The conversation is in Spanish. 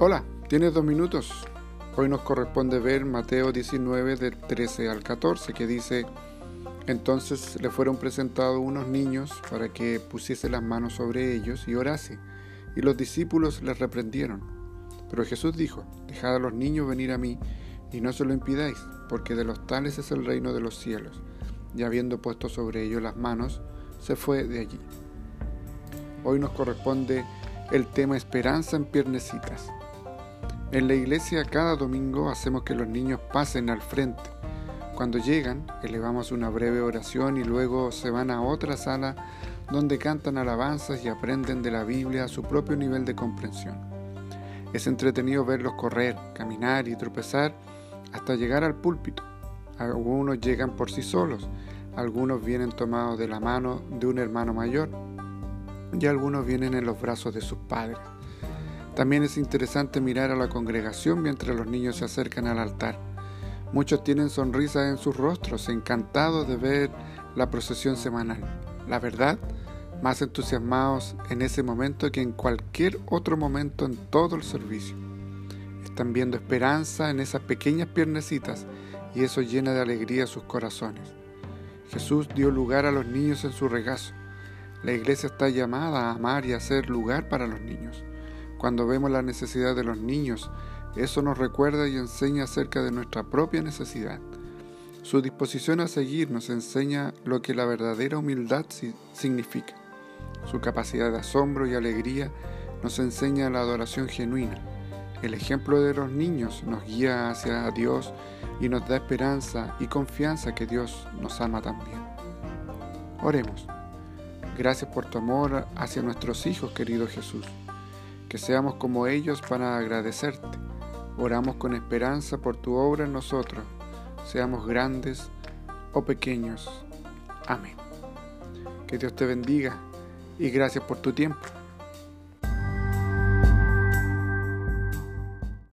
Hola, tienes dos minutos. Hoy nos corresponde ver Mateo 19 del 13 al 14 que dice, entonces le fueron presentados unos niños para que pusiese las manos sobre ellos y orase, y los discípulos les reprendieron. Pero Jesús dijo, dejad a los niños venir a mí, y no se lo impidáis, porque de los tales es el reino de los cielos. Y habiendo puesto sobre ellos las manos, se fue de allí. Hoy nos corresponde el tema esperanza en piernecitas. En la iglesia cada domingo hacemos que los niños pasen al frente. Cuando llegan, elevamos una breve oración y luego se van a otra sala donde cantan alabanzas y aprenden de la Biblia a su propio nivel de comprensión. Es entretenido verlos correr, caminar y tropezar hasta llegar al púlpito. Algunos llegan por sí solos, algunos vienen tomados de la mano de un hermano mayor y algunos vienen en los brazos de sus padres. También es interesante mirar a la congregación mientras los niños se acercan al altar. Muchos tienen sonrisas en sus rostros, encantados de ver la procesión semanal. La verdad, más entusiasmados en ese momento que en cualquier otro momento en todo el servicio. Están viendo esperanza en esas pequeñas piernecitas y eso llena de alegría sus corazones. Jesús dio lugar a los niños en su regazo. La iglesia está llamada a amar y a ser lugar para los niños. Cuando vemos la necesidad de los niños, eso nos recuerda y enseña acerca de nuestra propia necesidad. Su disposición a seguir nos enseña lo que la verdadera humildad significa. Su capacidad de asombro y alegría nos enseña la adoración genuina. El ejemplo de los niños nos guía hacia Dios y nos da esperanza y confianza que Dios nos ama también. Oremos. Gracias por tu amor hacia nuestros hijos, querido Jesús que seamos como ellos para agradecerte. Oramos con esperanza por tu obra en nosotros, seamos grandes o pequeños. Amén. Que Dios te bendiga y gracias por tu tiempo.